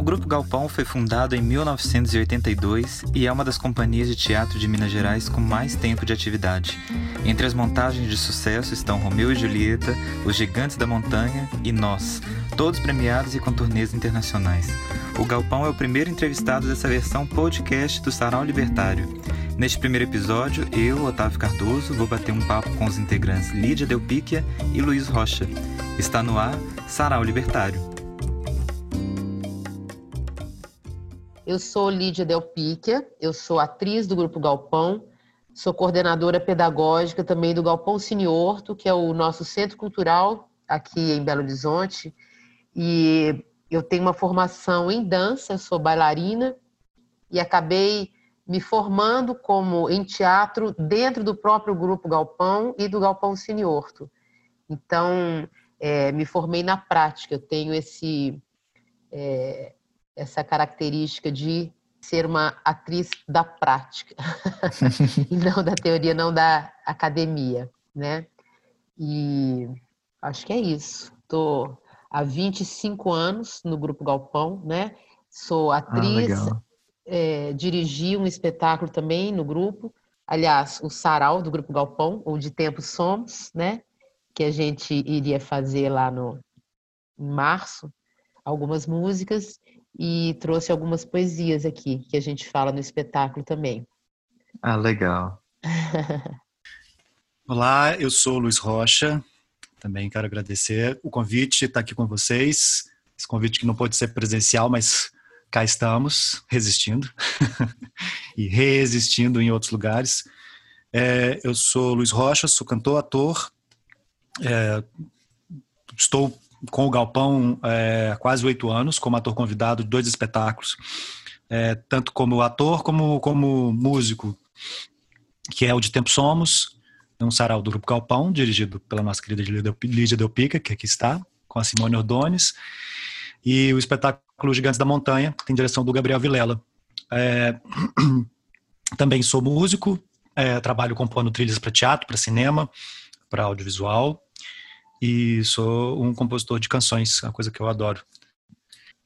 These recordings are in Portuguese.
O Grupo Galpão foi fundado em 1982 e é uma das companhias de teatro de Minas Gerais com mais tempo de atividade. Entre as montagens de sucesso estão Romeu e Julieta, Os Gigantes da Montanha e Nós, todos premiados e com turnês internacionais. O Galpão é o primeiro entrevistado dessa versão podcast do Sarau Libertário. Neste primeiro episódio, eu, Otávio Cardoso, vou bater um papo com os integrantes Lídia Delpíquia e Luiz Rocha. Está no ar Sarau Libertário. Eu sou Lídia Delpíquia, eu sou atriz do Grupo Galpão, sou coordenadora pedagógica também do Galpão Siniorto, que é o nosso centro cultural aqui em Belo Horizonte. E eu tenho uma formação em dança, sou bailarina e acabei me formando como em teatro dentro do próprio Grupo Galpão e do Galpão Siniorto. Então, é, me formei na prática, eu tenho esse... É, essa característica de ser uma atriz da prática e não da teoria, não da academia, né? E acho que é isso. Estou há 25 anos no Grupo Galpão, né? Sou atriz, ah, é, dirigi um espetáculo também no grupo, aliás, o Sarau do Grupo Galpão, ou De Tempo Somos, né? Que a gente iria fazer lá no em março, algumas músicas e trouxe algumas poesias aqui que a gente fala no espetáculo também. Ah, legal. Olá, eu sou o Luiz Rocha. Também quero agradecer o convite, estar aqui com vocês. Esse convite que não pode ser presencial, mas cá estamos, resistindo e resistindo em outros lugares. É, eu sou Luiz Rocha, sou cantor, ator. É, estou com o Galpão é, quase oito anos, como ator convidado de dois espetáculos, é, tanto como ator como como músico, que é o de Tempo Somos, um sarau do Grupo Galpão, dirigido pela nossa querida Lídia Delpica, que aqui está, com a Simone Ordones, e o espetáculo Gigantes da Montanha, que tem direção do Gabriel Vilela. É, também sou músico, é, trabalho compondo trilhas para teatro, para cinema, para audiovisual, e sou um compositor de canções, uma coisa que eu adoro.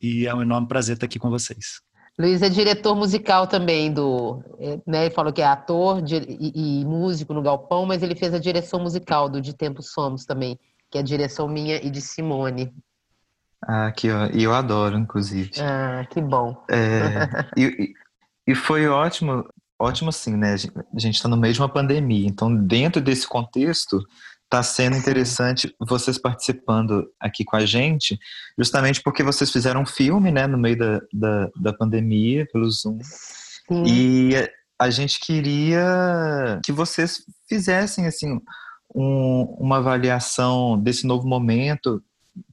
E é um enorme prazer estar aqui com vocês. Luiz é diretor musical também do, é, né? Ele falou que é ator de, e, e, músico no Galpão, mas ele fez a direção musical do De Tempo Somos também, que é a direção minha e de Simone. Ah, que e eu adoro, inclusive. Ah, que bom. É, e, e foi ótimo, ótimo assim, né? A gente está no meio de uma pandemia, então dentro desse contexto Está sendo interessante vocês participando aqui com a gente, justamente porque vocês fizeram um filme, né, no meio da, da, da pandemia, pelo Zoom. Sim. E a gente queria que vocês fizessem, assim, um, uma avaliação desse novo momento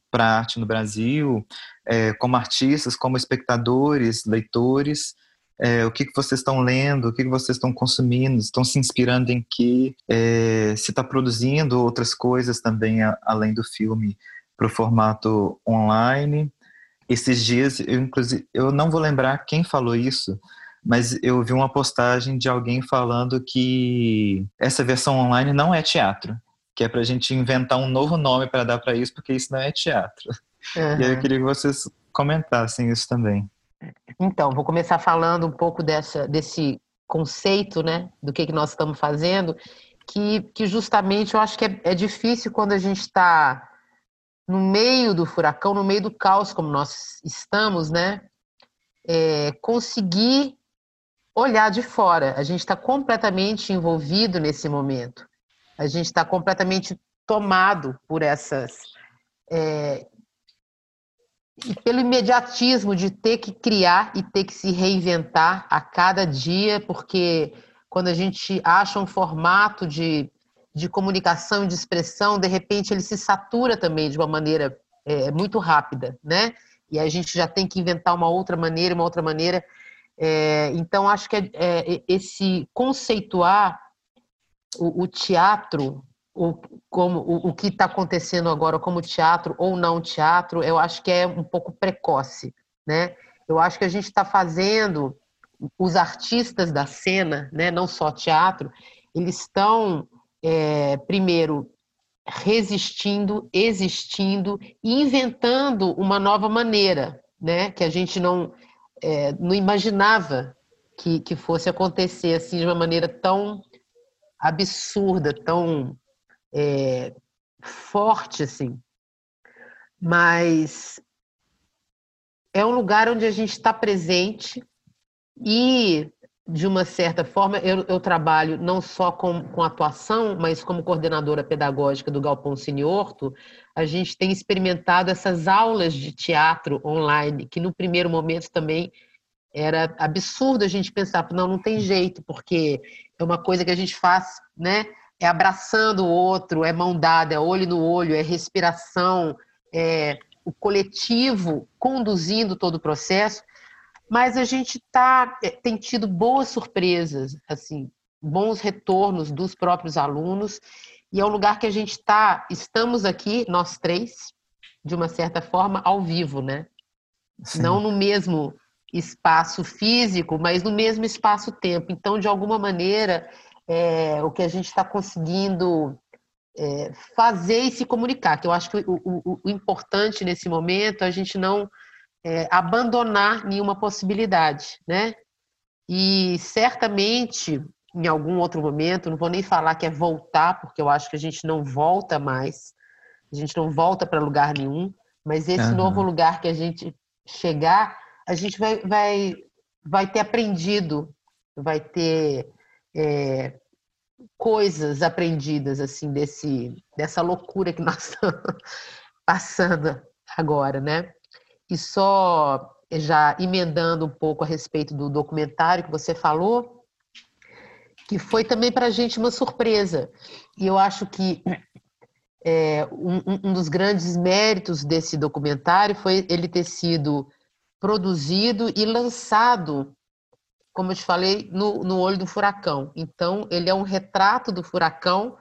para a arte no Brasil, é, como artistas, como espectadores, leitores, é, o que, que vocês estão lendo, o que, que vocês estão consumindo, estão se inspirando em que, é, se está produzindo outras coisas também a, além do filme para o formato online. Esses dias, eu, inclusive, eu não vou lembrar quem falou isso, mas eu vi uma postagem de alguém falando que essa versão online não é teatro, que é para a gente inventar um novo nome para dar para isso, porque isso não é teatro. Uhum. E aí eu queria que vocês comentassem isso também. Então, vou começar falando um pouco dessa, desse conceito, né, do que, que nós estamos fazendo, que, que justamente eu acho que é, é difícil quando a gente está no meio do furacão, no meio do caos como nós estamos, né, é, conseguir olhar de fora. A gente está completamente envolvido nesse momento. A gente está completamente tomado por essas é, pelo imediatismo de ter que criar e ter que se reinventar a cada dia, porque quando a gente acha um formato de, de comunicação de expressão, de repente ele se satura também de uma maneira é, muito rápida, né? E a gente já tem que inventar uma outra maneira, uma outra maneira. É, então, acho que é, é, esse conceituar o, o teatro o, como, o, o que está acontecendo agora como teatro ou não teatro, eu acho que é um pouco precoce, né? Eu acho que a gente está fazendo, os artistas da cena, né, não só teatro, eles estão, é, primeiro, resistindo, existindo e inventando uma nova maneira né? Que a gente não, é, não imaginava que, que fosse acontecer assim de uma maneira tão absurda, tão é, forte assim. Mas é um lugar onde a gente está presente e de uma certa forma, eu, eu, trabalho não só com, com atuação, mas como coordenadora pedagógica do Galpão Siniorto, a gente tem experimentado essas aulas de teatro online, que no primeiro momento também era absurdo a gente pensar, não, não tem jeito, porque é uma coisa que a gente faz, né? É abraçando o outro, é mão dada, é olho no olho, é respiração, é o coletivo conduzindo todo o processo mas a gente tá, é, tem tido boas surpresas, assim, bons retornos dos próprios alunos, e é um lugar que a gente está, estamos aqui, nós três, de uma certa forma, ao vivo, né? Sim. Não no mesmo espaço físico, mas no mesmo espaço-tempo. Então, de alguma maneira, é, o que a gente está conseguindo é, fazer e se comunicar, que eu acho que o, o, o importante nesse momento é a gente não é, abandonar nenhuma possibilidade, né? E certamente, em algum outro momento, não vou nem falar que é voltar, porque eu acho que a gente não volta mais, a gente não volta para lugar nenhum, mas esse uhum. novo lugar que a gente chegar, a gente vai, vai, vai ter aprendido, vai ter é, coisas aprendidas assim desse dessa loucura que nós estamos passando agora, né? E só já emendando um pouco a respeito do documentário que você falou, que foi também para a gente uma surpresa. E eu acho que é, um, um, dos grandes méritos desse documentário foi ele ter sido produzido e lançado, como eu te falei, no, no olho do furacão. Então, ele é um retrato do furacão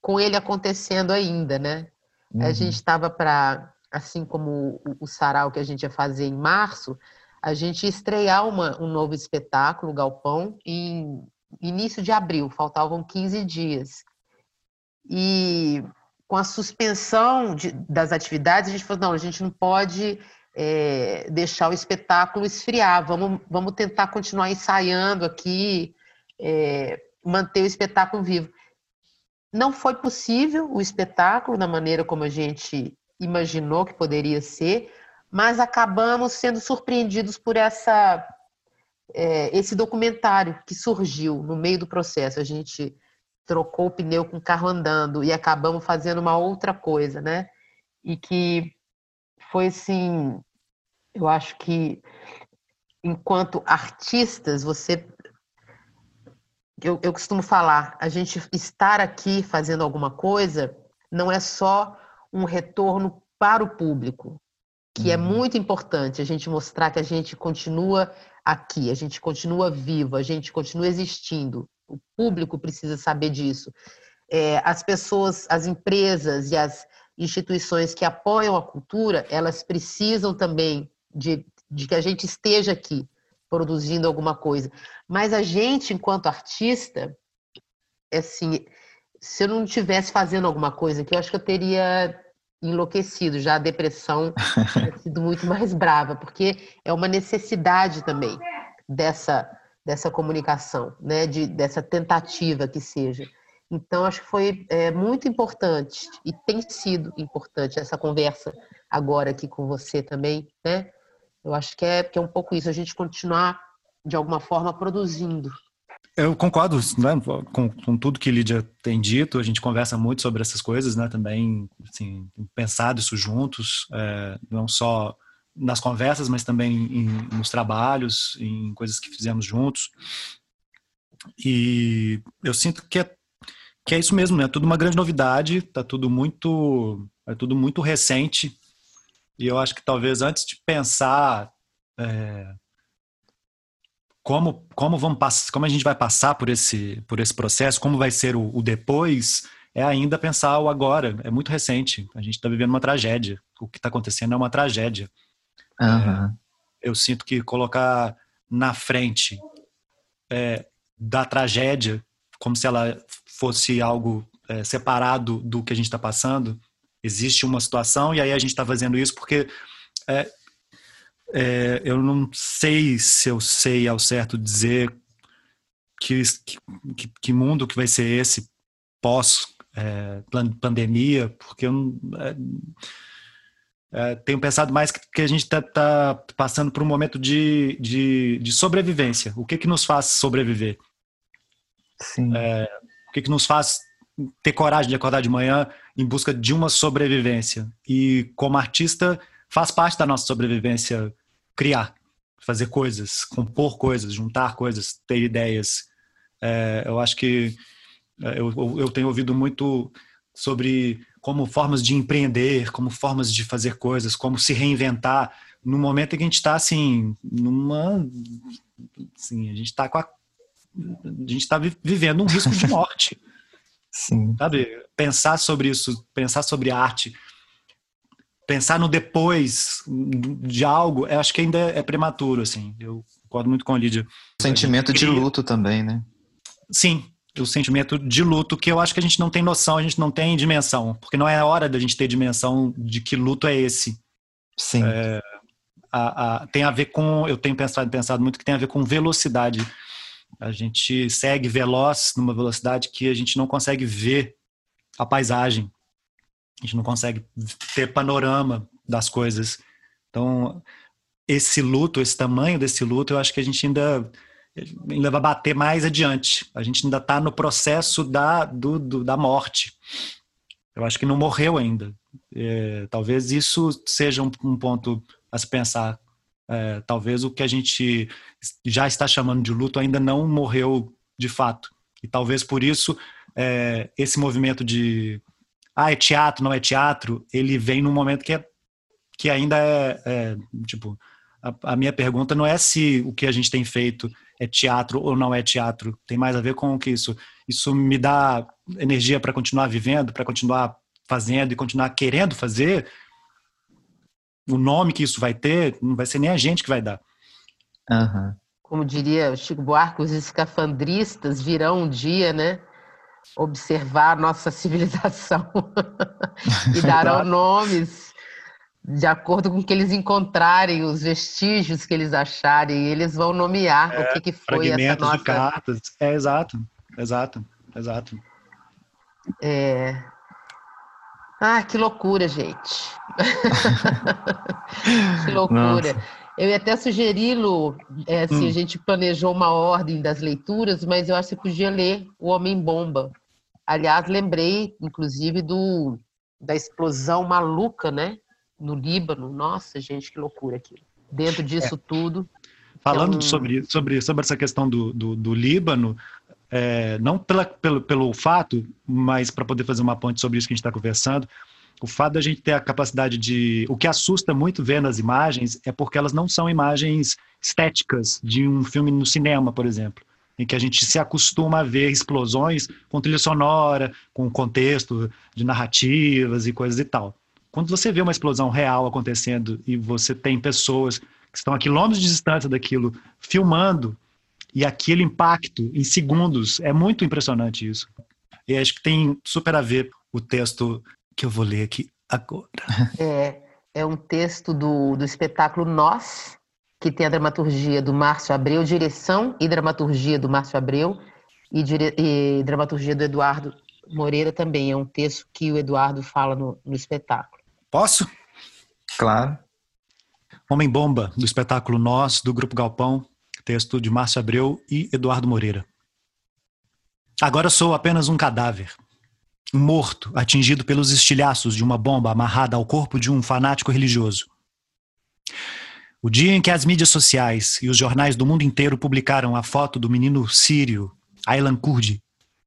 com ele acontecendo ainda, né? Uhum. A gente estava para assim como o, sarau que a gente ia fazer em março, a gente ia estrear uma, um novo espetáculo, Galpão, em início de abril, faltavam 15 dias. E com a suspensão de, das atividades, a gente falou, não, a gente não pode é, deixar o espetáculo esfriar, vamos, vamos tentar continuar ensaiando aqui, é, manter o espetáculo vivo. Não foi possível o espetáculo da maneira como a gente imaginou que poderia ser, mas acabamos sendo surpreendidos por essa é, esse documentário que surgiu no meio do processo. A gente trocou o pneu com o carro andando e acabamos fazendo uma outra coisa, né? E que foi assim, eu acho que enquanto artistas, você eu, eu costumo falar, a gente estar aqui fazendo alguma coisa não é só um retorno para o público, que é uhum. muito importante a gente mostrar que a gente continua aqui, a gente continua vivo, a gente continua existindo. O público precisa saber disso. É, as pessoas, as empresas e as instituições que apoiam a cultura, elas precisam também de, de que a gente esteja aqui produzindo alguma coisa. Mas a gente, enquanto artista, é assim, se eu não estivesse fazendo alguma coisa que eu acho que eu teria enlouquecido, já a depressão tem sido muito mais brava, porque é uma necessidade também dessa, dessa comunicação, né? De, dessa tentativa que seja. Então, acho que foi é, muito importante e tem sido importante essa conversa agora aqui com você também, né? Eu acho que é, que é um pouco isso, a gente continuar, de alguma forma, produzindo eu concordo né, com, com, tudo que Lídia tem dito. A gente conversa muito sobre essas coisas, né? Também, assim, pensado isso juntos, é, não só nas conversas, mas também em, nos trabalhos, em coisas que fizemos juntos. E eu sinto que é, que é isso mesmo, né? É tudo uma grande novidade, tá tudo muito, é tudo muito recente. E eu acho que talvez antes de pensar é, como como vamos passar, como a gente vai passar por esse por esse processo, como vai ser o, o depois, é ainda pensar o agora. É muito recente. A gente está vivendo uma tragédia. O que está acontecendo é uma tragédia. Uhum. É, eu sinto que colocar na frente é, da tragédia, como se ela fosse algo é, separado do que a gente está passando, existe uma situação e aí a gente está fazendo isso porque é, É, eu não sei se eu sei ao certo dizer que, que, que mundo que vai ser esse pós é, pandemia, porque eu é, é, tenho pensado mais que, que a gente está tá passando por um momento de, de, de, sobrevivência. O que que nos faz sobreviver? Sim. É, o que que nos faz ter coragem de acordar de manhã em busca de uma sobrevivência? E como artista faz parte da nossa sobrevivência criar, fazer coisas, compor coisas, juntar coisas, ter ideias. É, eu acho que é, eu, eu tenho ouvido muito sobre como formas de empreender, como formas de fazer coisas, como se reinventar no momento em que a gente está assim, numa, assim, a gente está com a, a gente está vivendo um risco de morte. Sim. Sabe? Pensar sobre isso, pensar sobre arte, pensar no depois de algo, eu acho que ainda é prematuro, assim. Eu concordo muito com a Lídia. O sentimento de luto também, né? Sim, o sentimento de luto que eu acho que a gente não tem noção, a gente não tem dimensão, porque não é a hora da gente ter dimensão de que luto é esse. Sim. É, a, a, tem a ver com, eu tenho pensado, pensado muito que tem a ver com velocidade. A gente segue veloz numa velocidade que a gente não consegue ver a paisagem a gente não consegue ter panorama das coisas. Então, esse luto, esse tamanho desse luto, eu acho que a gente ainda, ainda vai bater mais adiante. A gente ainda está no processo da, do, do, da morte. Eu acho que não morreu ainda. É, talvez isso seja um, um, ponto a se pensar. É, talvez o que a gente já está chamando de luto ainda não morreu de fato. E talvez por isso é, esse movimento de ah, é teatro, não é teatro, ele vem num momento que, é, que ainda é, é tipo, a, a, minha pergunta não é se o que a gente tem feito é teatro ou não é teatro, tem mais a ver com o que isso, isso me dá energia para continuar vivendo, para continuar fazendo e continuar querendo fazer, o nome que isso vai ter não vai ser nem a gente que vai dar. Uhum. Como diria o Chico Buarque, os escafandristas virão um dia, né? observar a nossa civilização e darão nomes de acordo com o que eles encontrarem, os vestígios que eles acharem, eles vão nomear é, o que, que foi essa nossa... de cartas. É, exato, exato, exato. É... Ah, que loucura, gente. que loucura. Nossa. Eu ia até sugeri-lo, é, se hum. a gente planejou uma ordem das leituras, mas eu acho que você podia ler O Homem-Bomba. Aliás, lembrei, inclusive, do, da explosão maluca, né? No Líbano. Nossa, gente, que loucura aquilo. Dentro disso é. tudo. Falando é um... sobre, sobre, sobre essa questão do, do, do Líbano, é, não pela, pelo, pelo fato, mas para poder fazer uma ponte sobre isso que a gente está conversando, o fato da gente ter a capacidade de. O que assusta muito vendo as imagens é porque elas não são imagens estéticas de um filme no cinema, por exemplo, em que a gente se acostuma a ver explosões com trilha sonora, com contexto de narrativas e coisas e tal. Quando você vê uma explosão real acontecendo e você tem pessoas que estão a quilômetros de distância daquilo filmando e aquele impacto em segundos, é muito impressionante isso. E acho que tem super a ver o texto que eu vou ler aqui agora. É, é um texto do, do espetáculo Nós, que tem a dramaturgia do Márcio Abreu, direção e dramaturgia do Márcio Abreu e, dire, e dramaturgia do Eduardo Moreira também. É um texto que o Eduardo fala no, no espetáculo. Posso? Claro. Homem Bomba, do espetáculo Nós, do Grupo Galpão, texto de Márcio Abreu e Eduardo Moreira. Agora sou apenas um cadáver morto, atingido pelos estilhaços de uma bomba amarrada ao corpo de um fanático religioso. O dia em que as mídias sociais e os jornais do mundo inteiro publicaram a foto do menino sírio, Aylan Kurdi,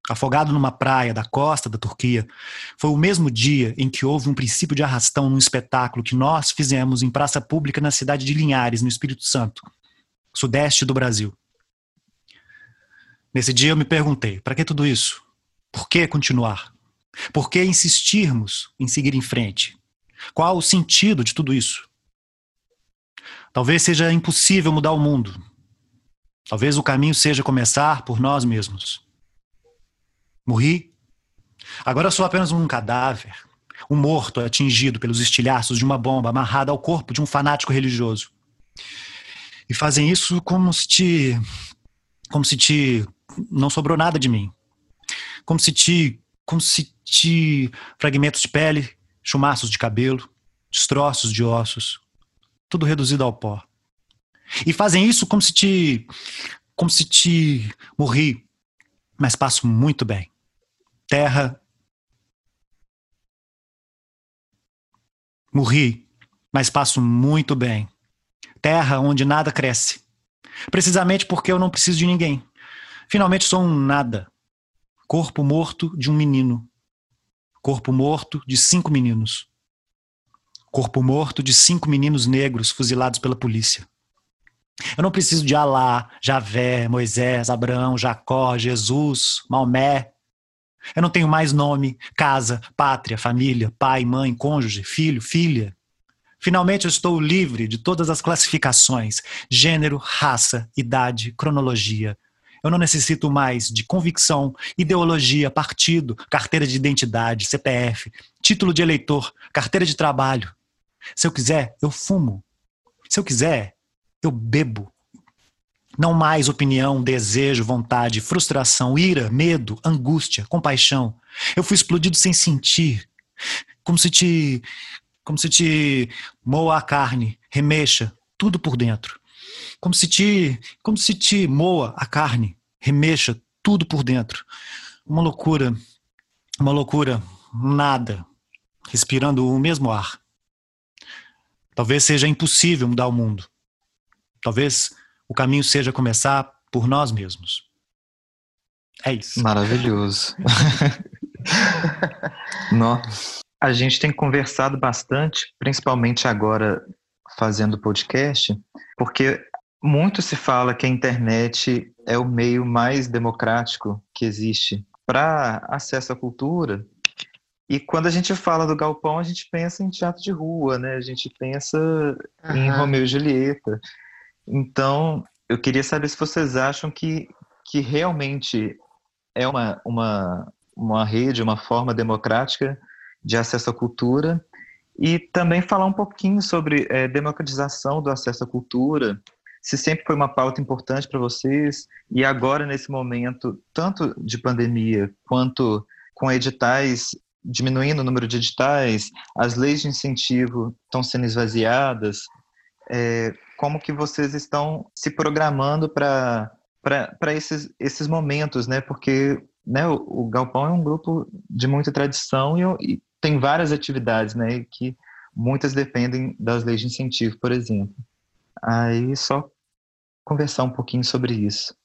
afogado numa praia da costa da Turquia, foi o mesmo dia em que houve um princípio de arrastão num espetáculo que nós fizemos em praça pública na cidade de Linhares, no Espírito Santo, sudeste do Brasil. Nesse dia eu me perguntei: para que tudo isso? Por que continuar? Por que insistirmos em seguir em frente? Qual o sentido de tudo isso? Talvez seja impossível mudar o mundo. Talvez o caminho seja começar por nós mesmos. Morri. Agora sou apenas um cadáver, um morto atingido pelos estilhaços de uma bomba amarrada ao corpo de um fanático religioso. E fazem isso como se te. como se te. não sobrou nada de mim. Como se te. Como se te. fragmentos de pele, chumaços de cabelo, destroços de ossos, tudo reduzido ao pó. E fazem isso como se te. como se te morri, mas passo muito bem. Terra. Morri, mas passo muito bem. Terra onde nada cresce. Precisamente porque eu não preciso de ninguém. Finalmente sou um nada. Corpo morto de um menino. Corpo morto de cinco meninos. Corpo morto de cinco meninos negros fuzilados pela polícia. Eu não preciso de Alá, Javé, Moisés, Abraão, Jacó, Jesus, Maomé. Eu não tenho mais nome, casa, pátria, família, pai, mãe, cônjuge, filho, filha. Finalmente eu estou livre de todas as classificações, gênero, raça, idade, cronologia. Eu não necessito mais de convicção, ideologia, partido, carteira de identidade, CPF, título de eleitor, carteira de trabalho. Se eu quiser, eu fumo. Se eu quiser, eu bebo. Não mais opinião, desejo, vontade, frustração, ira, medo, angústia, compaixão. Eu fui explodido sem sentir. Como se te como se te moa a carne, remexa tudo por dentro. Como se te, como se te moa a carne, remexa tudo por dentro. Uma loucura, uma loucura, nada, respirando o mesmo ar. Talvez seja impossível mudar o mundo. Talvez o caminho seja começar por nós mesmos. É isso. Maravilhoso. Nossa. A gente tem conversado bastante, principalmente agora fazendo podcast, porque muito se fala que a internet é o meio mais democrático que existe para acesso à cultura. E quando a gente fala do galpão, a gente pensa em teatro de rua, né? A gente pensa uhum. em Romeu e Julieta. Então, eu queria saber se vocês acham que, que realmente é uma, uma, uma rede, uma forma democrática de acesso à cultura e também falar um pouquinho sobre é, democratização do acesso à cultura, se sempre foi uma pauta importante para vocês e agora nesse momento tanto de pandemia quanto com editais diminuindo o número de editais, as leis de incentivo estão sendo esvaziadas, é, como que vocês estão se programando para para esses, esses momentos, né? Porque né, o, o, Galpão é um grupo de muita tradição e, e tem várias atividades, né, que muitas dependem das leis de incentivo, por exemplo. Aí só conversar um pouquinho sobre isso.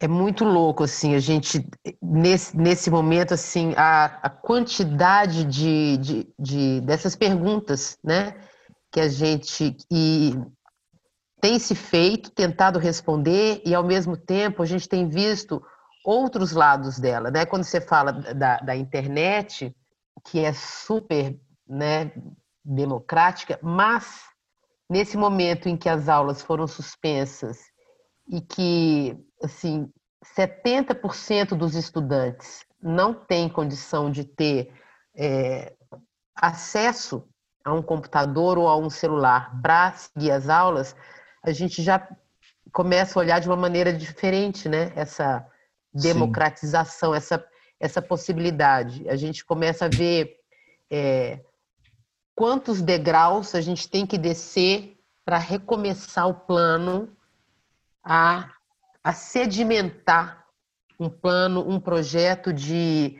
É muito louco, assim, a gente, nesse, nesse momento, assim, a, a quantidade de, de, de, dessas perguntas, né, que a gente e tem se feito, tentado responder, e ao mesmo tempo a gente tem visto outros lados dela, né, quando você fala da, da internet, que é super né, democrática, mas nesse momento em que as aulas foram suspensas e que assim 70% dos estudantes não têm condição de ter é, acesso a um computador ou a um celular para seguir as aulas, a gente já começa a olhar de uma maneira diferente, né? Essa democratização, Sim. essa essa possibilidade. A gente começa a ver é, quantos degraus a gente tem que descer para recomeçar o plano a, a sedimentar um plano, um projeto de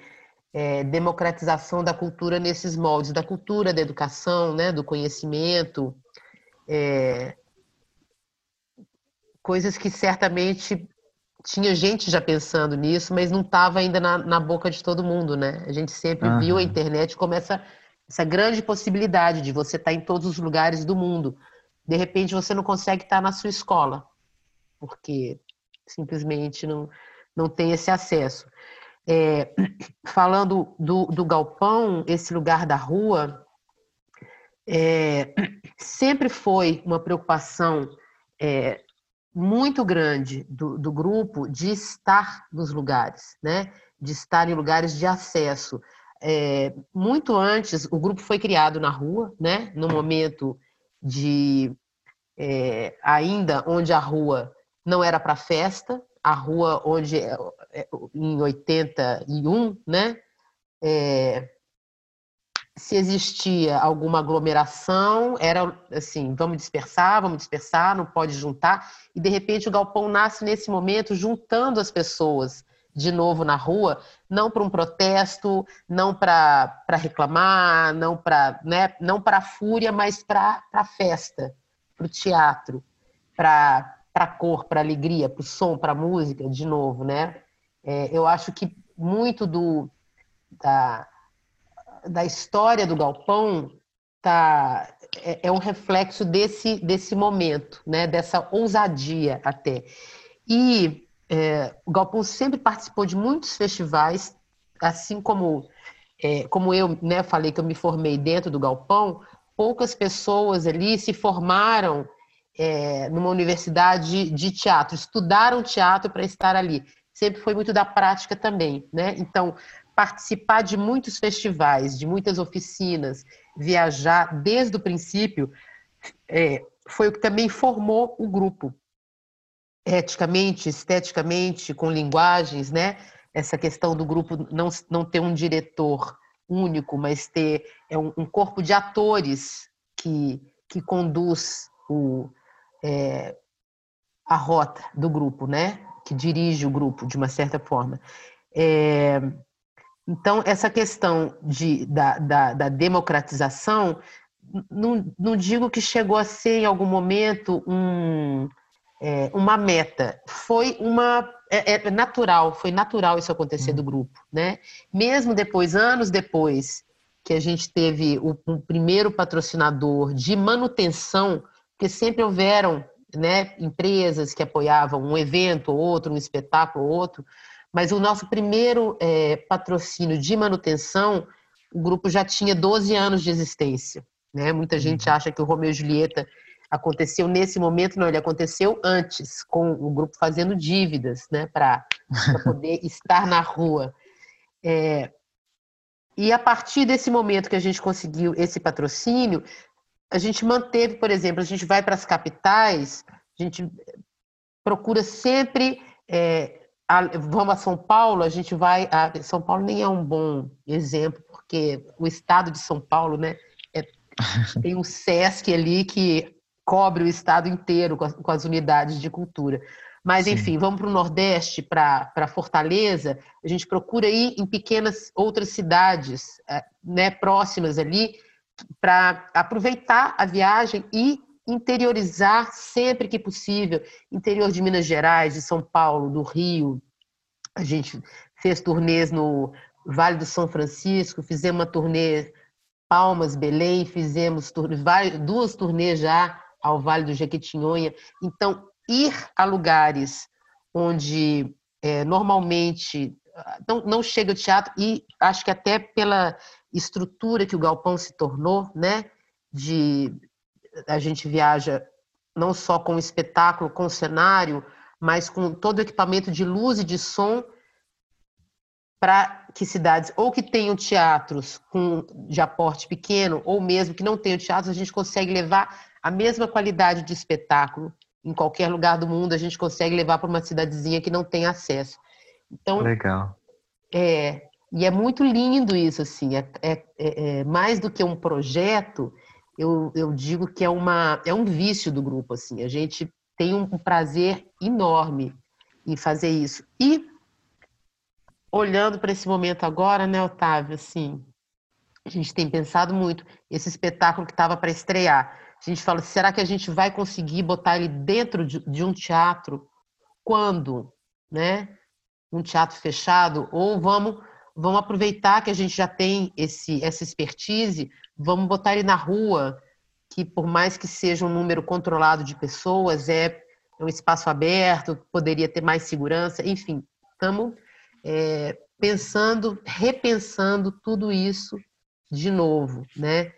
é, democratização da cultura nesses moldes, da cultura, da educação, né, do conhecimento, é, coisas que certamente tinha gente já pensando nisso, mas não estava ainda na, na, boca de todo mundo, né? A gente sempre uhum. viu a internet como essa, essa grande possibilidade de você estar tá em todos os lugares do mundo. De repente você não consegue estar tá na sua escola, porque simplesmente não, não tem esse acesso. É, falando do, do galpão, esse lugar da rua, é, sempre foi uma preocupação é, muito grande do, do grupo de estar nos lugares, né? de estar em lugares de acesso. É, muito antes, o grupo foi criado na rua, né? no momento de é, ainda onde a rua não era para festa, a rua onde é, é, em 81, né? É, se existia alguma aglomeração, era assim, vamos dispersar, vamos dispersar, não pode juntar. E de repente o galpão nasce nesse momento juntando as pessoas de novo na rua, não para um protesto, não para reclamar, não para né, não para fúria, mas para a festa, para o teatro, para a cor, para alegria, para o som, para a música, de novo, né? É, eu acho que muito do da, da história do galpão tá é, é, um reflexo desse desse momento, né? Dessa ousadia até. E é, o galpão sempre participou de muitos festivais, assim como é, como eu né, falei que eu me formei dentro do galpão, poucas pessoas ali se formaram é, numa universidade de teatro, estudaram teatro para estar ali. Sempre foi muito da prática também, né? Então, participar de muitos festivais, de muitas oficinas, viajar desde o princípio, é, foi o que também formou o grupo. Eticamente, esteticamente, com linguagens, né? Essa questão do grupo não, não ter um diretor único, mas ter é um, um corpo de atores que, que conduz o, é, a rota do grupo, né? Que dirige o grupo de uma certa forma. É, então, essa questão de, da, da, da democratização, não, não, digo que chegou a ser em algum momento um, é, uma meta, foi uma é, é, natural, foi natural isso acontecer do grupo, né? Mesmo depois, anos depois, que a gente teve o, o primeiro patrocinador de manutenção, porque sempre houveram né, empresas que apoiavam um evento ou outro, um espetáculo ou outro, mas o nosso primeiro é, patrocínio de manutenção, o grupo já tinha 12 anos de existência. Né? Muita gente uhum. acha que o Romeu e Julieta aconteceu nesse momento, não, ele aconteceu antes, com o grupo fazendo dívidas né, para poder estar na rua. É, e a partir desse momento que a gente conseguiu esse patrocínio, a gente manteve, por exemplo, a gente vai para as capitais, a gente procura sempre é, a, vamos a São Paulo, a gente vai. A, São Paulo nem é um bom exemplo, porque o estado de São Paulo, né, é, tem um SESC ali que cobre o estado inteiro com, com as unidades de cultura. Mas, Sim. enfim, vamos para o Nordeste, para Fortaleza, a gente procura ir em pequenas outras cidades é, né, próximas ali, para aproveitar a viagem e interiorizar sempre que possível, interior de Minas Gerais, de São Paulo, do Rio. A gente fez turnês no Vale do São Francisco, fizemos uma turnê Palmas, Belém, fizemos duas turnês já ao Vale do Jequitinhonha. Então, ir a lugares onde é, normalmente não, não chega o teatro, e acho que até pela estrutura que o galpão se tornou, né, de a gente viaja não só com o espetáculo, com o cenário, mas com todo o equipamento de luz e de som para que cidades ou que tenham teatros com, de aporte pequeno ou mesmo que não tenham teatros, a gente consegue levar a mesma qualidade de espetáculo em qualquer lugar do mundo, a gente consegue levar para uma cidadezinha que não tem acesso. Então, legal. É, e é muito lindo isso assim, é, é, é mais do que um projeto, eu, eu digo que é, uma, é um vício do grupo. Assim. A gente tem um prazer enorme em fazer isso. E olhando para esse momento agora, né, Otávio, assim, a gente tem pensado muito esse espetáculo que estava para estrear. A gente fala, será que a gente vai conseguir botar ele dentro de, de um teatro? Quando, né? Um teatro fechado? Ou vamos vamos aproveitar que a gente já tem esse, essa expertise, vamos botar ele na rua, que por mais que seja um número controlado de pessoas, é um espaço aberto, poderia ter mais segurança, enfim, estamos é, pensando, repensando tudo isso de novo, né?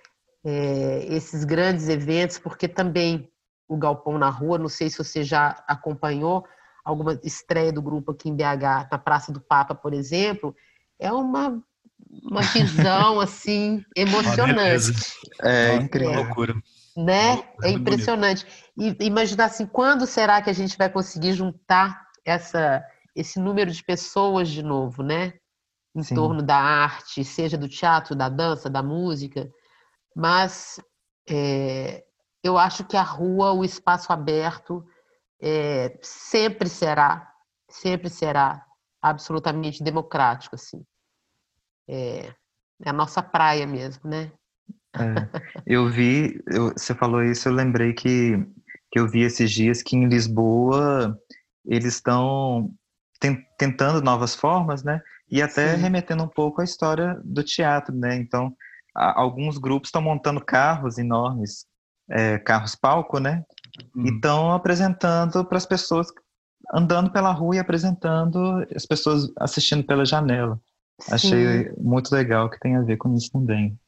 É, esses grandes eventos, porque também o Galpão na Rua, não sei se você já acompanhou alguma estreia do grupo aqui em BH, na Praça do Papa, por exemplo, é uma, uma visão assim emocionante. É incrível. É. Loucura. Né? É, é impressionante. E imaginar assim, quando será que a gente vai conseguir juntar essa, esse número de pessoas de novo, né? Em Sim. torno da arte, seja do teatro, da dança, da música. Mas é, eu acho que a rua, o espaço aberto, é, sempre será, sempre será absolutamente democrático, assim. É, é a nossa praia mesmo, né? É, eu vi, eu, você falou isso, eu lembrei que, que eu vi esses dias que em Lisboa eles estão tentando novas formas, né? E até Sim. remetendo um pouco à história do teatro, né? Então, alguns grupos estão montando carros enormes, é, carros palco, né? E estão apresentando para as pessoas, andando pela rua e apresentando as pessoas assistindo pela janela. Sim. Achei muito legal que tem a ver com isso também.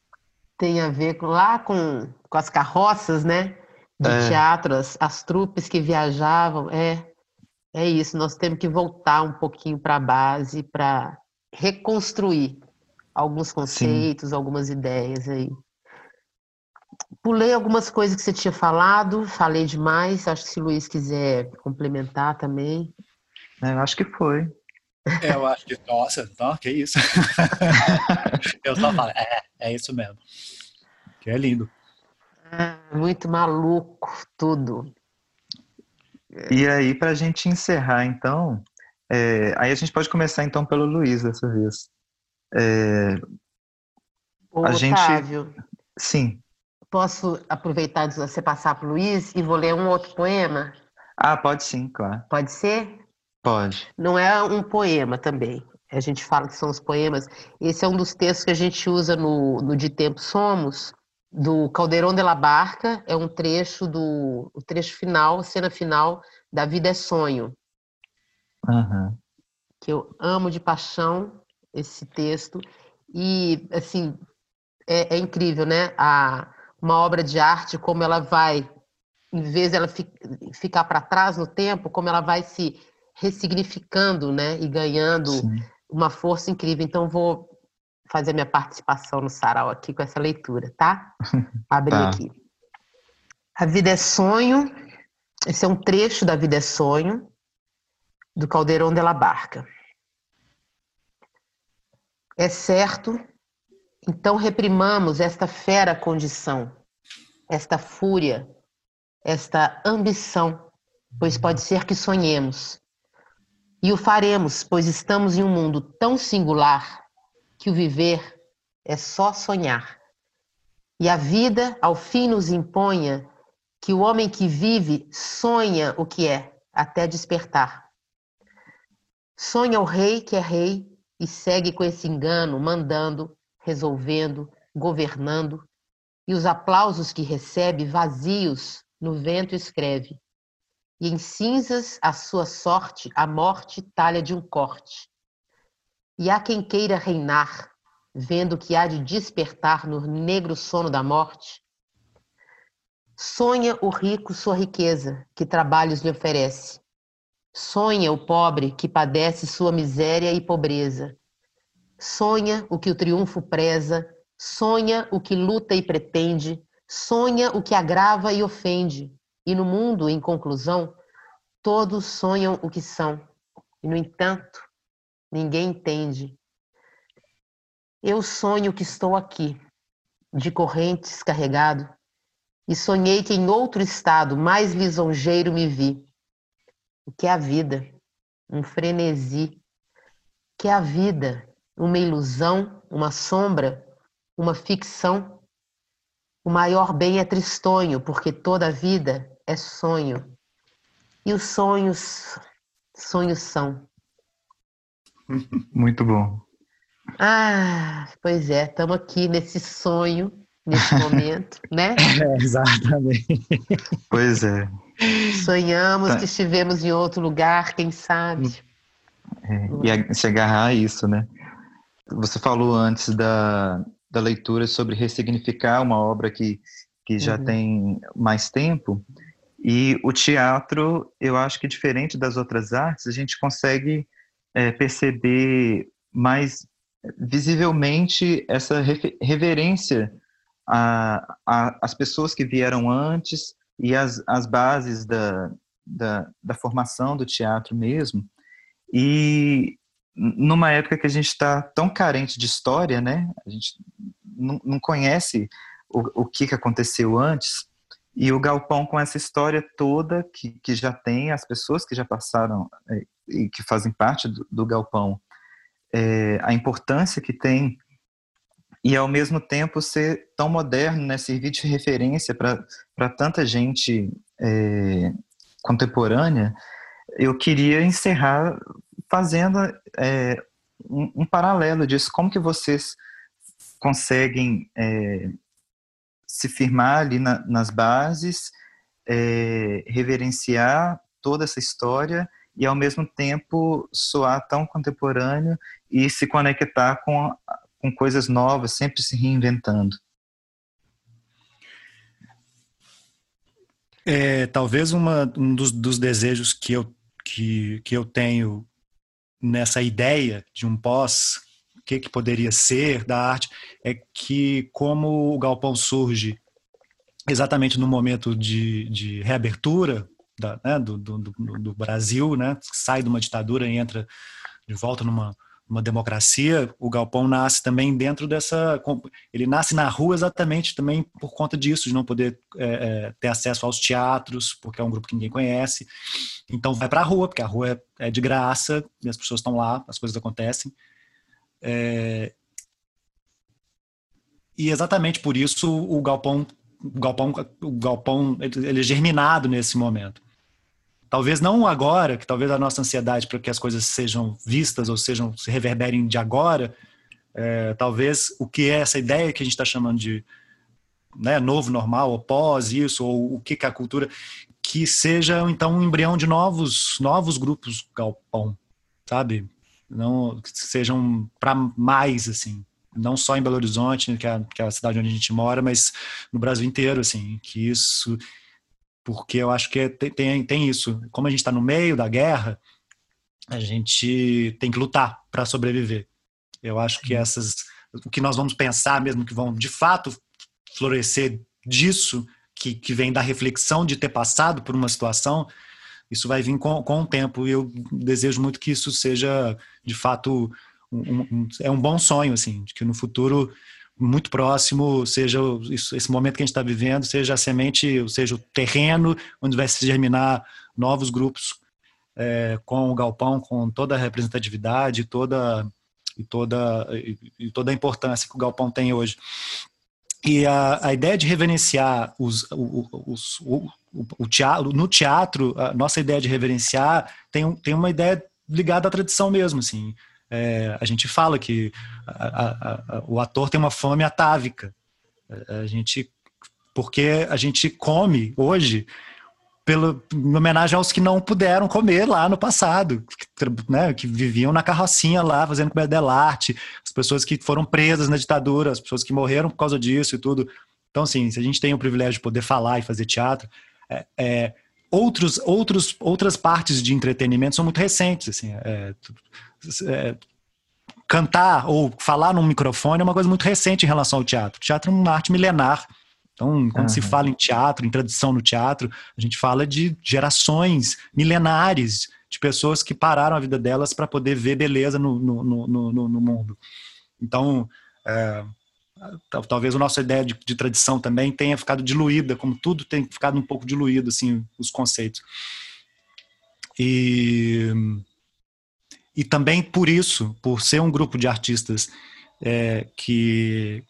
Tem a ver com, lá com, com as carroças, né? De é. teatro, as, as trupes que viajavam. É, é isso, nós temos que voltar um pouquinho para a base para reconstruir alguns conceitos, Sim. algumas ideias aí. Pulei algumas coisas que você tinha falado, falei demais. Acho que se o Luiz quiser complementar também. É, eu acho que foi. É, eu acho que, nossa, não, que isso. eu só falo, é, é isso mesmo. Que é lindo. Ah, muito maluco, tudo. E aí, para a gente encerrar, então, é, aí a gente pode começar então pelo Luiz dessa vez. É, Ô, a Otávio, gente. Sim. Posso aproveitar de você passar para o Luiz e vou ler um outro poema? Ah, pode sim, claro. Pode ser? Pode. Não é um poema também. A gente fala que são os poemas. Esse é um dos textos que a gente usa no, no De Tempo Somos, do Caldeirão de la Barca. É um trecho do o trecho final, cena final da Vida é Sonho. Uhum. Que eu amo de paixão esse texto. E, assim, é, é incrível, né? A, uma obra de arte, como ela vai, em vez de ela fi, ficar para trás no tempo, como ela vai se ressignificando, né, e ganhando Sim. uma força incrível. Então vou fazer minha participação no sarau aqui com essa leitura, tá? Abrir tá. aqui. A vida é sonho. Esse é um trecho da Vida é Sonho do Caldeirão de la Barca. É certo, então reprimamos esta fera condição, esta fúria, esta ambição, pois pode ser que sonhemos, e o faremos, pois estamos em um mundo tão singular que o viver é só sonhar. E a vida, ao fim, nos imponha que o homem que vive sonha o que é, até despertar. Sonha o rei que é rei e segue com esse engano, mandando, resolvendo, governando, e os aplausos que recebe vazios no vento escreve e em cinzas a sua sorte, a morte talha de um corte. E há quem queira reinar, vendo que há de despertar no negro sono da morte. Sonha o rico sua riqueza, que trabalhos lhe oferece. Sonha o pobre que padece sua miséria e pobreza. Sonha o que o triunfo preza, sonha o que luta e pretende, sonha o que agrava e ofende, e no mundo, em conclusão, todos sonham o que são, e no entanto, ninguém entende. Eu sonho que estou aqui, de correntes carregado, e sonhei que em outro estado mais lisonjeiro me vi. O que é a vida? Um frenesi. O que é a vida? Uma ilusão, uma sombra, uma ficção. O maior bem é tristonho, porque toda a vida é sonho. E os sonhos, sonhos são. Muito bom. Ah, pois é, estamos aqui nesse sonho, nesse momento, né? É, exatamente. Pois é. Sonhamos tá. que estivemos em outro lugar, quem sabe. É, e se agarrar a isso, né? Você falou antes da, da leitura sobre ressignificar uma obra que, que já uhum. tem mais tempo. E o teatro, eu acho que diferente das outras artes, a gente consegue é, perceber mais visivelmente essa reverência a, a, as pessoas que vieram antes e as, as bases da, da, da formação do teatro mesmo. E numa época que a gente está tão carente de história, né? A gente não, não conhece o, o que, que aconteceu antes. E o Galpão, com essa história toda que, que já tem, as pessoas que já passaram é, e que fazem parte do, do Galpão, é, a importância que tem e ao mesmo tempo ser tão moderno, né, servir de referência para tanta gente é, contemporânea, eu queria encerrar fazendo é, um, um, paralelo disso, como que vocês conseguem é, se firmar ali na, nas bases, é, reverenciar toda essa história e ao mesmo tempo soar tão contemporâneo e se conectar com, com coisas novas, sempre se reinventando. É, talvez uma, um dos, dos, desejos que eu, que, que eu tenho nessa ideia de um pós, o que, que poderia ser da arte, é que como o Galpão surge exatamente no momento de, de reabertura da, né, do, do, do, Brasil, né, sai de uma ditadura e entra de volta numa, uma democracia, o Galpão nasce também dentro dessa. Ele nasce na rua exatamente também por conta disso, de não poder é, é, ter acesso aos teatros, porque é um grupo que ninguém conhece. Então vai para a rua, porque a rua é, é, de graça, e as pessoas estão lá, as coisas acontecem. É, e exatamente por isso o Galpão, o Galpão, o Galpão ele é germinado nesse momento. Talvez não agora, que talvez a nossa ansiedade para que as coisas sejam vistas ou sejam se reverberem de agora, é, talvez o que é essa ideia que a gente está chamando de né, novo normal, ou pós isso, ou o que, que é a cultura, que seja então um embrião de novos novos grupos galpão, sabe? Não que sejam para mais assim, não só em Belo Horizonte, que é, que é a cidade onde a gente mora, mas no Brasil inteiro, assim, que isso porque eu acho que é, tem, tem isso. Como a gente está no meio da guerra, a gente tem que lutar para sobreviver. Eu acho que essas, o que nós vamos pensar mesmo que vão de fato florescer disso, que, que vem da reflexão de ter passado por uma situação, isso vai vir com, com o tempo. E eu desejo muito que isso seja, de fato, um, um, é um bom sonho, assim, de que no futuro muito próximo, seja esse momento que a gente está vivendo, seja a semente, seja o terreno onde vai se germinar novos grupos é, com o galpão, com toda a representatividade, toda e toda e toda a importância que o galpão tem hoje. E a, a ideia de reverenciar os, os, o, o, teatro, no teatro, a nossa ideia de reverenciar tem, tem uma ideia ligada à tradição mesmo, assim. É, a gente fala que a, a, a, o ator tem uma fome atávica. A gente, porque a gente come hoje pelo, em homenagem aos que não puderam comer lá no passado, que, né, que viviam na carrocinha lá fazendo comida dell'arte, as pessoas que foram presas na ditadura, as pessoas que morreram por causa disso e tudo. Então, assim, se a gente tem o privilégio de poder falar e fazer teatro, é, é, outros, outros, outras partes de entretenimento são muito recentes. Assim, é, é, cantar ou falar num microfone é uma coisa muito recente em relação ao teatro. O teatro é uma arte milenar. Então, quando uhum. se fala em teatro, em tradição no teatro, a gente fala de gerações milenares de pessoas que pararam a vida delas para poder ver beleza no, no, no, no, no mundo. Então, é, talvez a nossa ideia de, de, tradição também tenha ficado diluída, como tudo tem ficado um pouco diluído, assim, os conceitos. E e também por isso, por ser um grupo de artistas é, que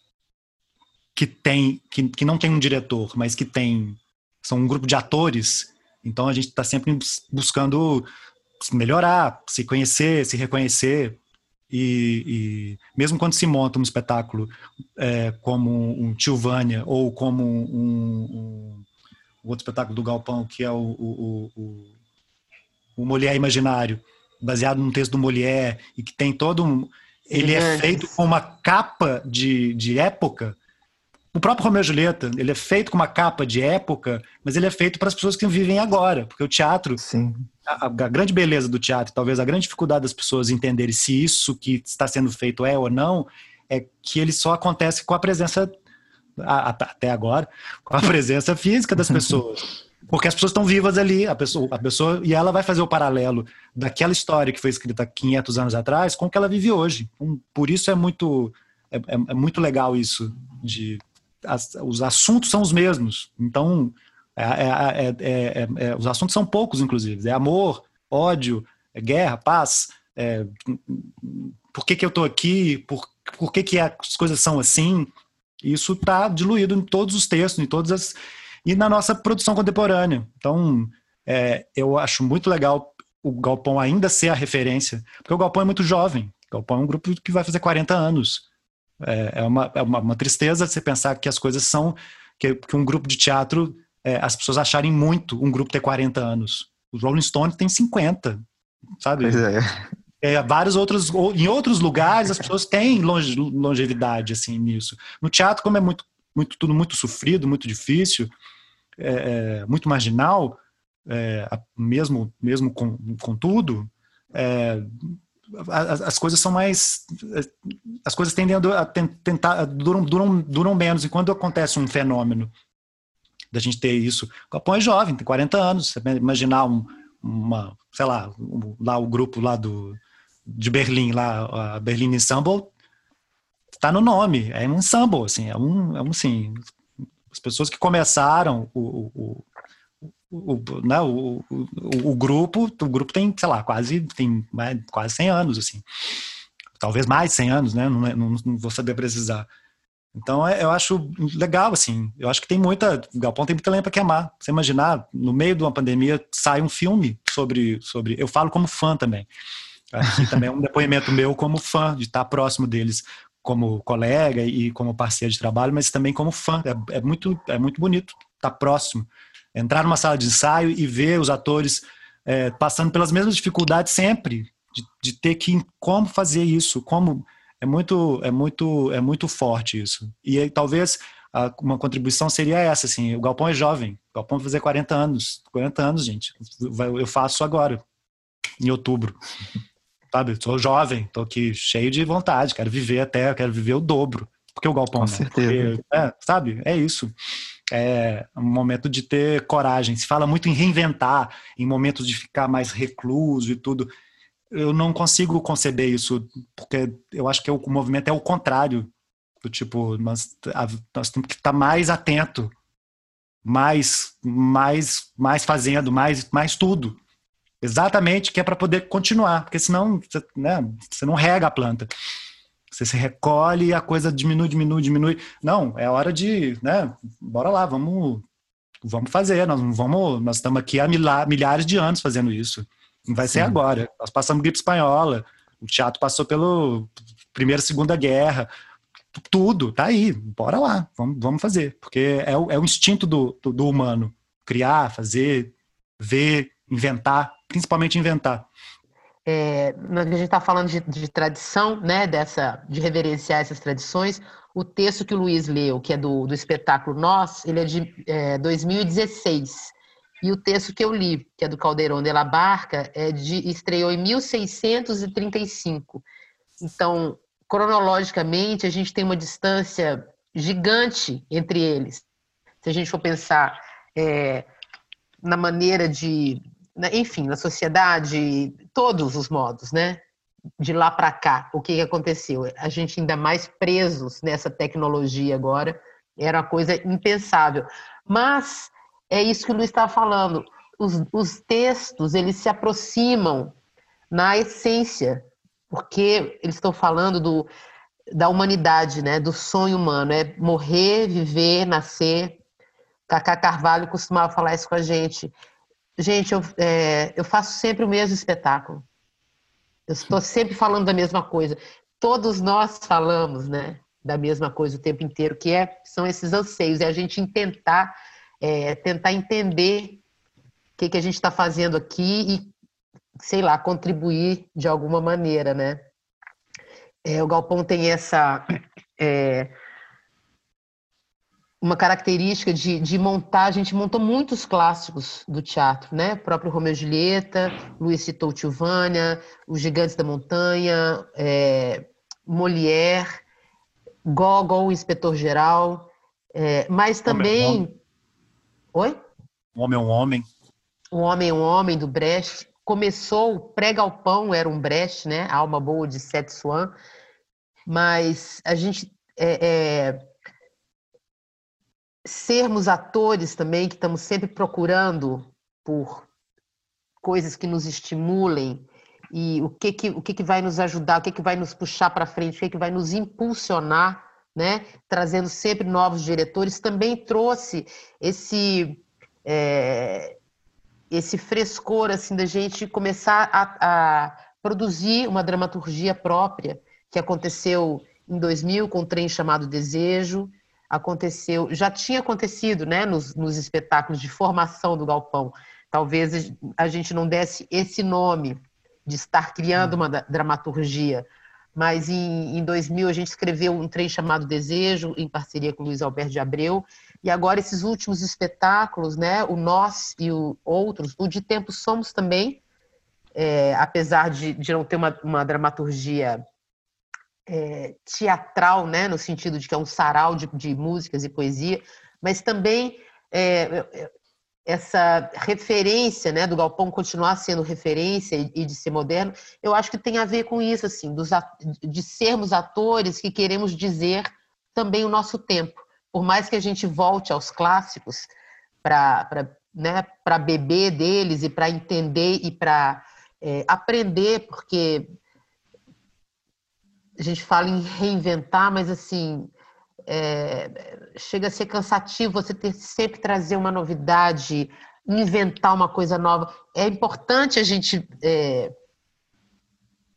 que tem que, que não tem um diretor, mas que tem são um grupo de atores. Então a gente está sempre buscando melhorar, se conhecer, se reconhecer. E, e mesmo quando se monta um espetáculo é, como um Tilvânia ou como um, um, um, outro espetáculo do Galpão, que é o, o, o, o Mulher Imaginário, baseado num texto do Molière e que tem todo um. Ele é feito com uma capa de, de época. O próprio Romeu e Julieta, ele é feito com uma capa de época, mas ele é feito para as pessoas que vivem agora, porque o teatro, Sim. A, a, grande beleza do teatro, talvez a grande dificuldade das pessoas entenderem se isso que está sendo feito é ou não, é que ele só acontece com a presença até agora, com a presença física das pessoas. Porque as pessoas estão vivas ali, a pessoa, a pessoa, e ela vai fazer o paralelo daquela história que foi escrita 500 anos atrás com o que ela vive hoje. Então, por isso é muito, é, é, é muito legal isso, de as, os assuntos são os mesmos. Então, é, é, é, os assuntos são poucos, inclusive. É amor, ódio, guerra, paz. por que, que eu estou aqui? Por, por que, que as coisas são assim? Isso está diluído em todos os textos, em todas as e na nossa produção contemporânea. Então, é, eu acho muito legal o Galpão ainda ser a referência, porque o Galpão é muito jovem. O Galpão é um grupo que vai fazer 40 anos. É, é, uma, é uma, uma, tristeza você pensar que as coisas são. que, que um grupo de teatro, é, as pessoas acharem muito um grupo ter 40 anos. O Rolling Stone tem 50, sabe? Pois é. É, vários outros, em outros lugares as pessoas têm longe, longevidade assim nisso. No teatro, como é muito, muito tudo muito sofrido, muito difícil, é, é, muito marginal, é, mesmo, mesmo com, com tudo, é, as, as, coisas são mais. As coisas tendem a tentar. duram, duram, duram menos. E quando acontece um fenômeno da gente ter isso. O Capão é jovem, tem 40 anos. Você imaginar um, uma, sei lá, um, lá o grupo lá do, de Berlim, lá, a Berlin Ensemble, está no nome, é um ensemble, assim, é um, é um sim, as pessoas que começaram o, o, o, né, o, o, o, grupo, o grupo tem, sei lá, quase, tem quase 100 anos, assim. Talvez mais 100 anos, né? Não, é, não, não vou saber precisar. Então, é, eu acho legal, assim. Eu acho que tem muita. O Galpão tem muita lenha para queimar. Você imaginar, no meio de uma pandemia, sai um filme sobre. sobre eu falo como fã também. Aqui também é um depoimento meu como fã, de estar próximo deles como colega e como parceiro de trabalho, mas também como fã. É, é muito, é muito bonito estar próximo. Entrar numa sala de ensaio e ver os atores é, passando pelas mesmas dificuldades sempre, de, de, ter que como fazer isso, como é muito, é muito, é muito forte isso. E aí, talvez a, uma contribuição seria essa, assim, o Galpão é jovem, o Galpão vai fazer 40 anos, 40 anos, gente, eu faço agora, em outubro sabe? Sou jovem, tô aqui cheio de vontade, quero viver até, quero viver o dobro. Porque o galpão Com certeza. Porque, é, sabe? É isso. É um momento de ter coragem. Se fala muito em reinventar, em momentos de ficar mais recluso e tudo. Eu não consigo conceber isso, porque eu acho que o movimento é o contrário. Do tipo, nós, nós temos que estar mais atento, mais, mais, mais fazendo, mais, mais tudo. Exatamente, que é para poder continuar, porque senão né, você não rega a planta. Você se recolhe e a coisa diminui, diminui, diminui. Não, é hora de, né, bora lá, vamos, vamos fazer. Nós vamos, nós estamos aqui há milhares de anos fazendo isso. Não vai Sim. ser agora. Nós passamos gripe espanhola, o teatro passou pelo primeira, segunda guerra, tudo tá aí. Bora lá, vamos, vamos fazer, porque é o, é o instinto do, do, do humano, criar, fazer, ver, inventar, principalmente inventar. É, a gente está falando de, de, tradição, né, dessa, de reverenciar essas tradições. O texto que o Luiz leu, que é do, do espetáculo Nós, ele é de é, 2016. E o texto que eu li, que é do Caldeirão de la Barca, é de, estreou em 1635. Então, cronologicamente, a gente tem uma distância gigante entre eles. Se a gente for pensar é, na maneira de, enfim, na sociedade, todos os modos, né? De lá para cá, o que aconteceu? A gente ainda mais presos nessa tecnologia agora, era uma coisa impensável. Mas é isso que o Luiz estava falando, os, os textos, eles se aproximam na essência, porque eles estão falando do, da humanidade, né? do sonho humano, é morrer, viver, nascer. Cacá Carvalho costumava falar isso com a gente. Gente, eu, é, eu faço sempre o mesmo espetáculo. Eu estou sempre falando da mesma coisa. Todos nós falamos, né, da mesma coisa o tempo inteiro, que é, são esses anseios, é a gente tentar, é, tentar entender o que, que a gente está fazendo aqui e, sei lá, contribuir de alguma maneira, né? É, o Galpão tem essa é, uma característica de, de montar, a gente montou muitos clássicos do teatro, né? O próprio Romeu e Julieta, Luiz citou Tilvânia, Os Gigantes da Montanha, é, Molière, Gogol, Inspetor Geral, É, mas também. Homem, homem. Oi? Um homem é um homem. Um homem é um homem do Brecht. Começou, pré-galpão era um Brecht, né? Alma Boa de Sete Swan. Mas a gente. É, é, sermos atores também, que estamos sempre procurando por coisas que nos estimulem e o que que, o que, que vai nos ajudar, o que, que vai nos puxar para frente, o que, que vai nos impulsionar, né? trazendo sempre novos diretores, também trouxe esse, é, esse frescor assim, da gente começar a, a produzir uma dramaturgia própria, que aconteceu em 2000 com um trem chamado Desejo, aconteceu, já tinha acontecido né, nos, nos espetáculos de formação do Galpão. Talvez a gente não desse esse nome de estar criando uma dramaturgia, mas em, em 2000 a gente escreveu um trem chamado Desejo, em parceria com o Luiz Alberto de Abreu, e agora esses últimos espetáculos, né, o Nós e o Outros, o De Tempo Somos também, é, apesar de, de não ter uma, uma dramaturgia é, teatral, né, no sentido de que é um sarau de, de músicas e poesia, mas também é, essa referência, né, do galpão continuar sendo referência e, de ser moderno, eu acho que tem a ver com isso, assim, dos, de sermos atores que queremos dizer também o nosso tempo. Por mais que a gente volte aos clássicos para né, beber deles e para entender e para é, aprender, porque a gente fala em reinventar, mas assim é, chega a ser cansativo você ter sempre trazer uma novidade, inventar uma coisa nova. É importante a gente é,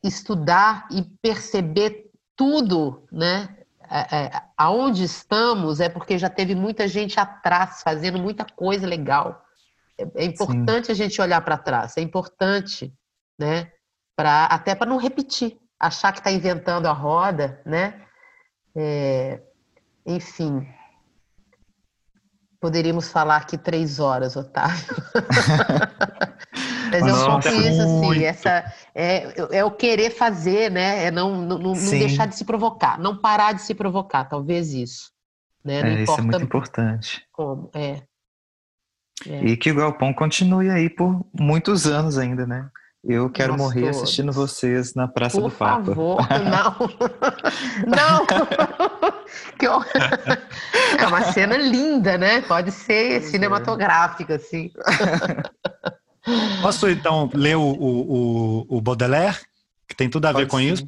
estudar e perceber tudo, né? Aonde estamos é porque já teve muita gente atrás fazendo muita coisa legal. É, é importante Sim. a gente olhar para trás. É importante, né? Para até para não repetir achar que está inventando a roda, né? É, enfim, poderíamos falar aqui três horas, Otávio. Mas é um pouco isso, assim, essa, é, é o querer fazer, né? É não, não, não deixar de se provocar, não parar de se provocar, talvez isso. Né? Não é, isso é muito importante. Como, é. é. E que o Galpão continue aí por muitos anos ainda, né? Eu quero Nós morrer todos. assistindo vocês na Praça Por do Papa. Por favor, não. não. que é uma cena linda, né? Pode ser pois cinematográfica, é. assim. Posso então ler o, o, o Baudelaire, que tem tudo a Pode ver com sim. isso?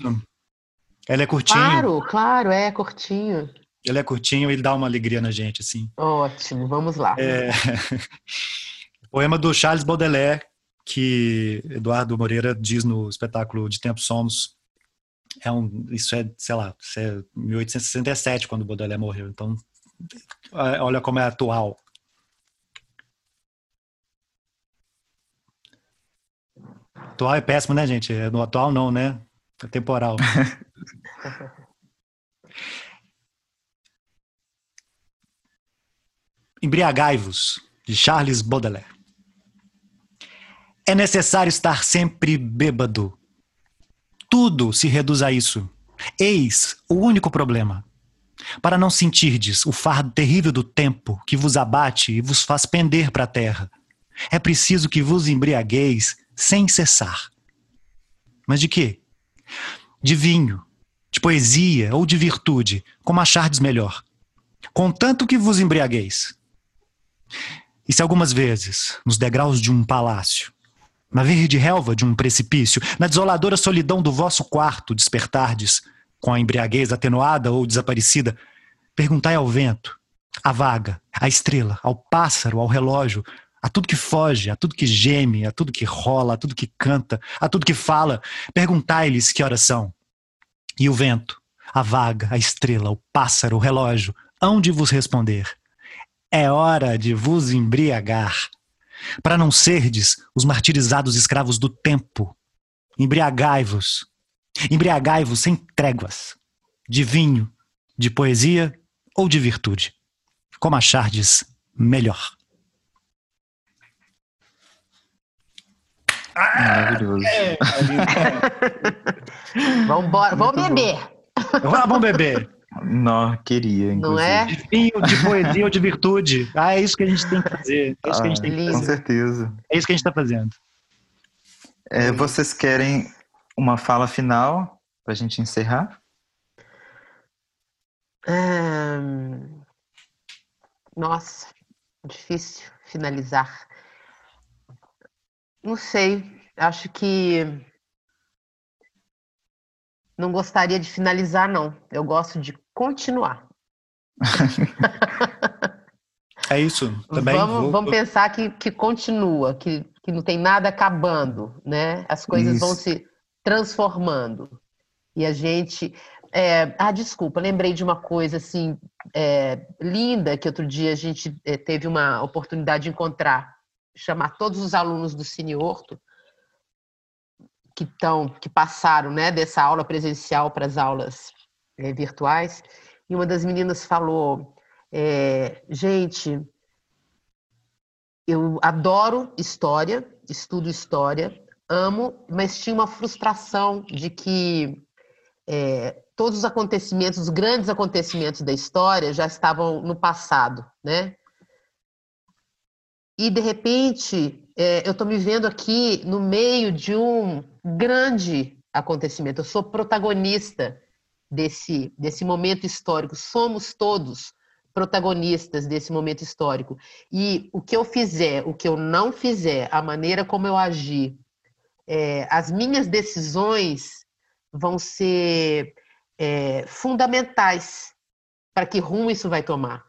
Ele é curtinho. Claro, claro, é curtinho. Ele é curtinho e ele dá uma alegria na gente, assim. Ótimo, vamos lá. É... Poema do Charles Baudelaire, que Eduardo Moreira diz no espetáculo De Tempo Somos. É um, isso é, sei lá, isso é 1867 quando Baudelaire morreu. Então, é, olha como é atual. Atual é péssimo, né, gente? É no atual não, né? É temporal. Embriagai-vos, de Charles Baudelaire. É necessário estar sempre bêbado. Tudo se reduz a isso. Eis o único problema. Para não sentirdes o fardo terrível do tempo que vos abate e vos faz pender para a terra, é preciso que vos embriagueis sem cessar. Mas de quê? De vinho, de poesia ou de virtude, como achardes melhor. Contanto que vos embriagueis. E se algumas vezes, nos degraus de um palácio, na verde relva de um precipício, na desoladora solidão do vosso quarto despertardes, com a embriaguez atenuada ou desaparecida, perguntai ao vento, à vaga, à estrela, ao pássaro, ao relógio, a tudo que foge, a tudo que geme, a tudo que rola, a tudo que canta, a tudo que fala, perguntai-lhes que horas são. E o vento, a vaga, a estrela, o pássaro, o relógio, hão de vos responder: É hora de vos embriagar para não serdes os martirizados escravos do tempo. Embriagai-vos, embriagai-vos sem tréguas, de vinho, de poesia ou de virtude, como achardes melhor. Maravilhoso. É, vamos, vamos beber. Vamos beber. Não, queria, inclusive. Não é? De vinho, de poesia ou de virtude. Ah, é isso que a gente tem que fazer. É isso ah, que a gente tem que fazer. Com certeza. É isso que a gente está fazendo. É, vocês querem uma fala final para a gente encerrar? Nossa, difícil finalizar. Não sei, acho que não gostaria de finalizar, não. Eu gosto de continuar. é isso, também. Vamos, vou... vamos pensar que, que continua, que, que não tem nada acabando, né? As coisas isso. vão se transformando. E a gente. É... ah, desculpa, lembrei de uma coisa assim é, linda que outro dia a gente é, teve uma oportunidade de encontrar, chamar todos os alunos do Cine Horto que estão, que passaram, né, dessa aula presencial para as aulas é, virtuais. E uma das meninas falou: é, gente, eu adoro história, estudo história, amo, mas tinha uma frustração de que é, todos os acontecimentos, os grandes acontecimentos da história já estavam no passado, né? E de repente é, eu estou me vendo aqui no meio de um grande acontecimento. Eu sou protagonista desse, desse momento histórico. Somos todos protagonistas desse momento histórico. E o que eu fizer, o que eu não fizer, a maneira como eu agir, é, as minhas decisões vão ser é, fundamentais para que rumo isso vai tomar.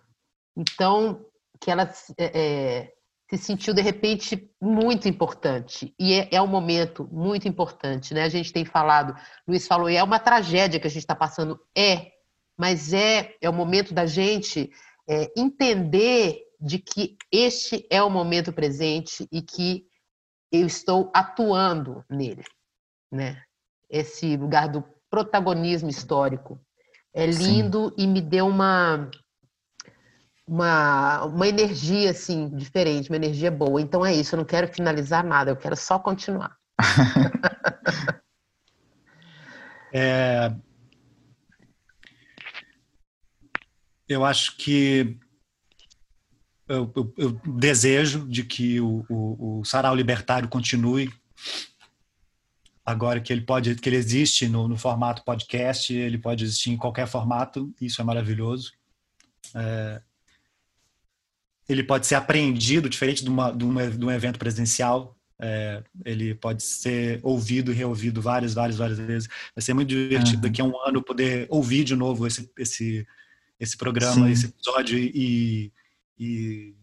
Então, que ela é, é se sentiu de repente muito importante e é, é, um momento muito importante, né? A gente tem falado, Luiz falou, é uma tragédia que a gente está passando, é, mas é é o momento da gente é, entender de que este é o momento presente e que eu estou atuando nele, né? Esse lugar do protagonismo histórico é lindo Sim. e me deu uma uma, uma energia assim diferente, uma energia boa. Então é isso, eu não quero finalizar nada, eu quero só continuar. é, eu acho que eu, eu, eu, desejo de que o, o, o sarau libertário continue agora que ele pode que ele existe no, no, formato podcast ele pode existir em qualquer formato isso é maravilhoso é, ele pode ser apreendido, diferente de, uma, de, uma, de um evento presencial. É, ele pode ser ouvido e reouvido várias, várias, várias vezes. Vai ser muito divertido uhum. daqui a um ano poder ouvir de novo esse, esse, esse programa, Sim. esse episódio e, e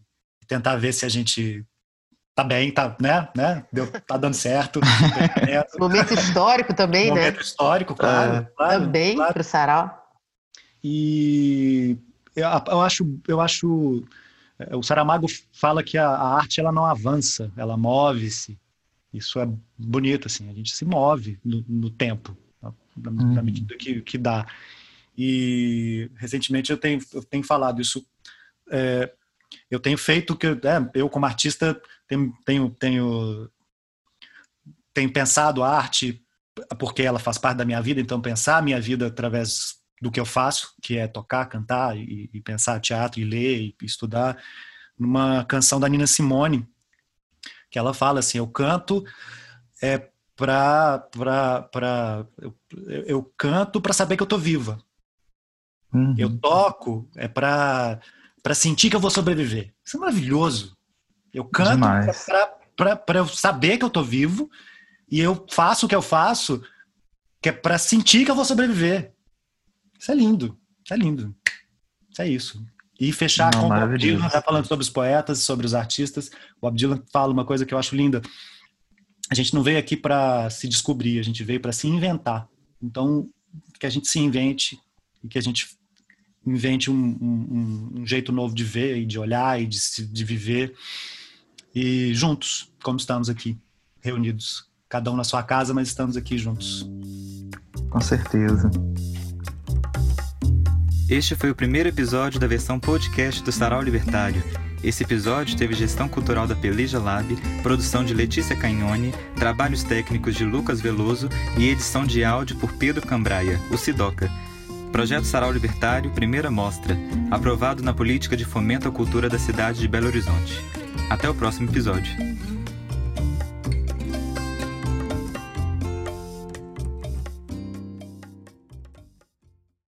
tentar ver se a gente tá bem, tá, né, né? Deu, tá dando certo. Momento histórico também, Momento né? Momento histórico, claro. É. claro também claro. para o Sarau. E eu, eu acho, eu acho o Saramago fala que a, a arte ela não avança, ela move-se. Isso é bonito, assim, a gente se move no, no tempo, na, uhum. na, medida que, que dá. E recentemente eu tenho, eu tenho falado isso. É, eu tenho feito que é, eu como artista tenho, tenho, tenho, tenho pensado a arte porque ela faz parte da minha vida, então pensar a minha vida através do que eu faço, que é tocar, cantar e, e pensar teatro e ler e, estudar, numa canção da Nina Simone, que ela fala assim: eu canto é para para eu, eu canto para saber que eu estou viva. Uhum. Eu toco é para para sentir que eu vou sobreviver. Isso é maravilhoso. Eu canto para eu saber que eu estou vivo e eu faço o que eu faço que é para sentir que eu vou sobreviver. Isso é lindo, isso é lindo. Isso é isso. E fechar Não, com o Bob Dylan, tá falando sobre os poetas, sobre os artistas. O Bob Dylan fala uma coisa que eu acho linda. A gente não veio aqui para se descobrir, a gente veio para se inventar. Então, que a gente se invente e que a gente invente um, um, um jeito novo de ver e de olhar e de, de viver. E juntos, como estamos aqui, reunidos. Cada um na sua casa, mas estamos aqui juntos. Com certeza. Este foi o primeiro episódio da versão podcast do Sarau Libertário. Esse episódio teve gestão cultural da Pelija Lab, produção de Letícia Cagnoni, trabalhos técnicos de Lucas Veloso e edição de áudio por Pedro Cambraia, o Sidoca. Projeto Sarau Libertário, primeira mostra, aprovado na Política de Fomento à Cultura da cidade de Belo Horizonte. Até o próximo episódio.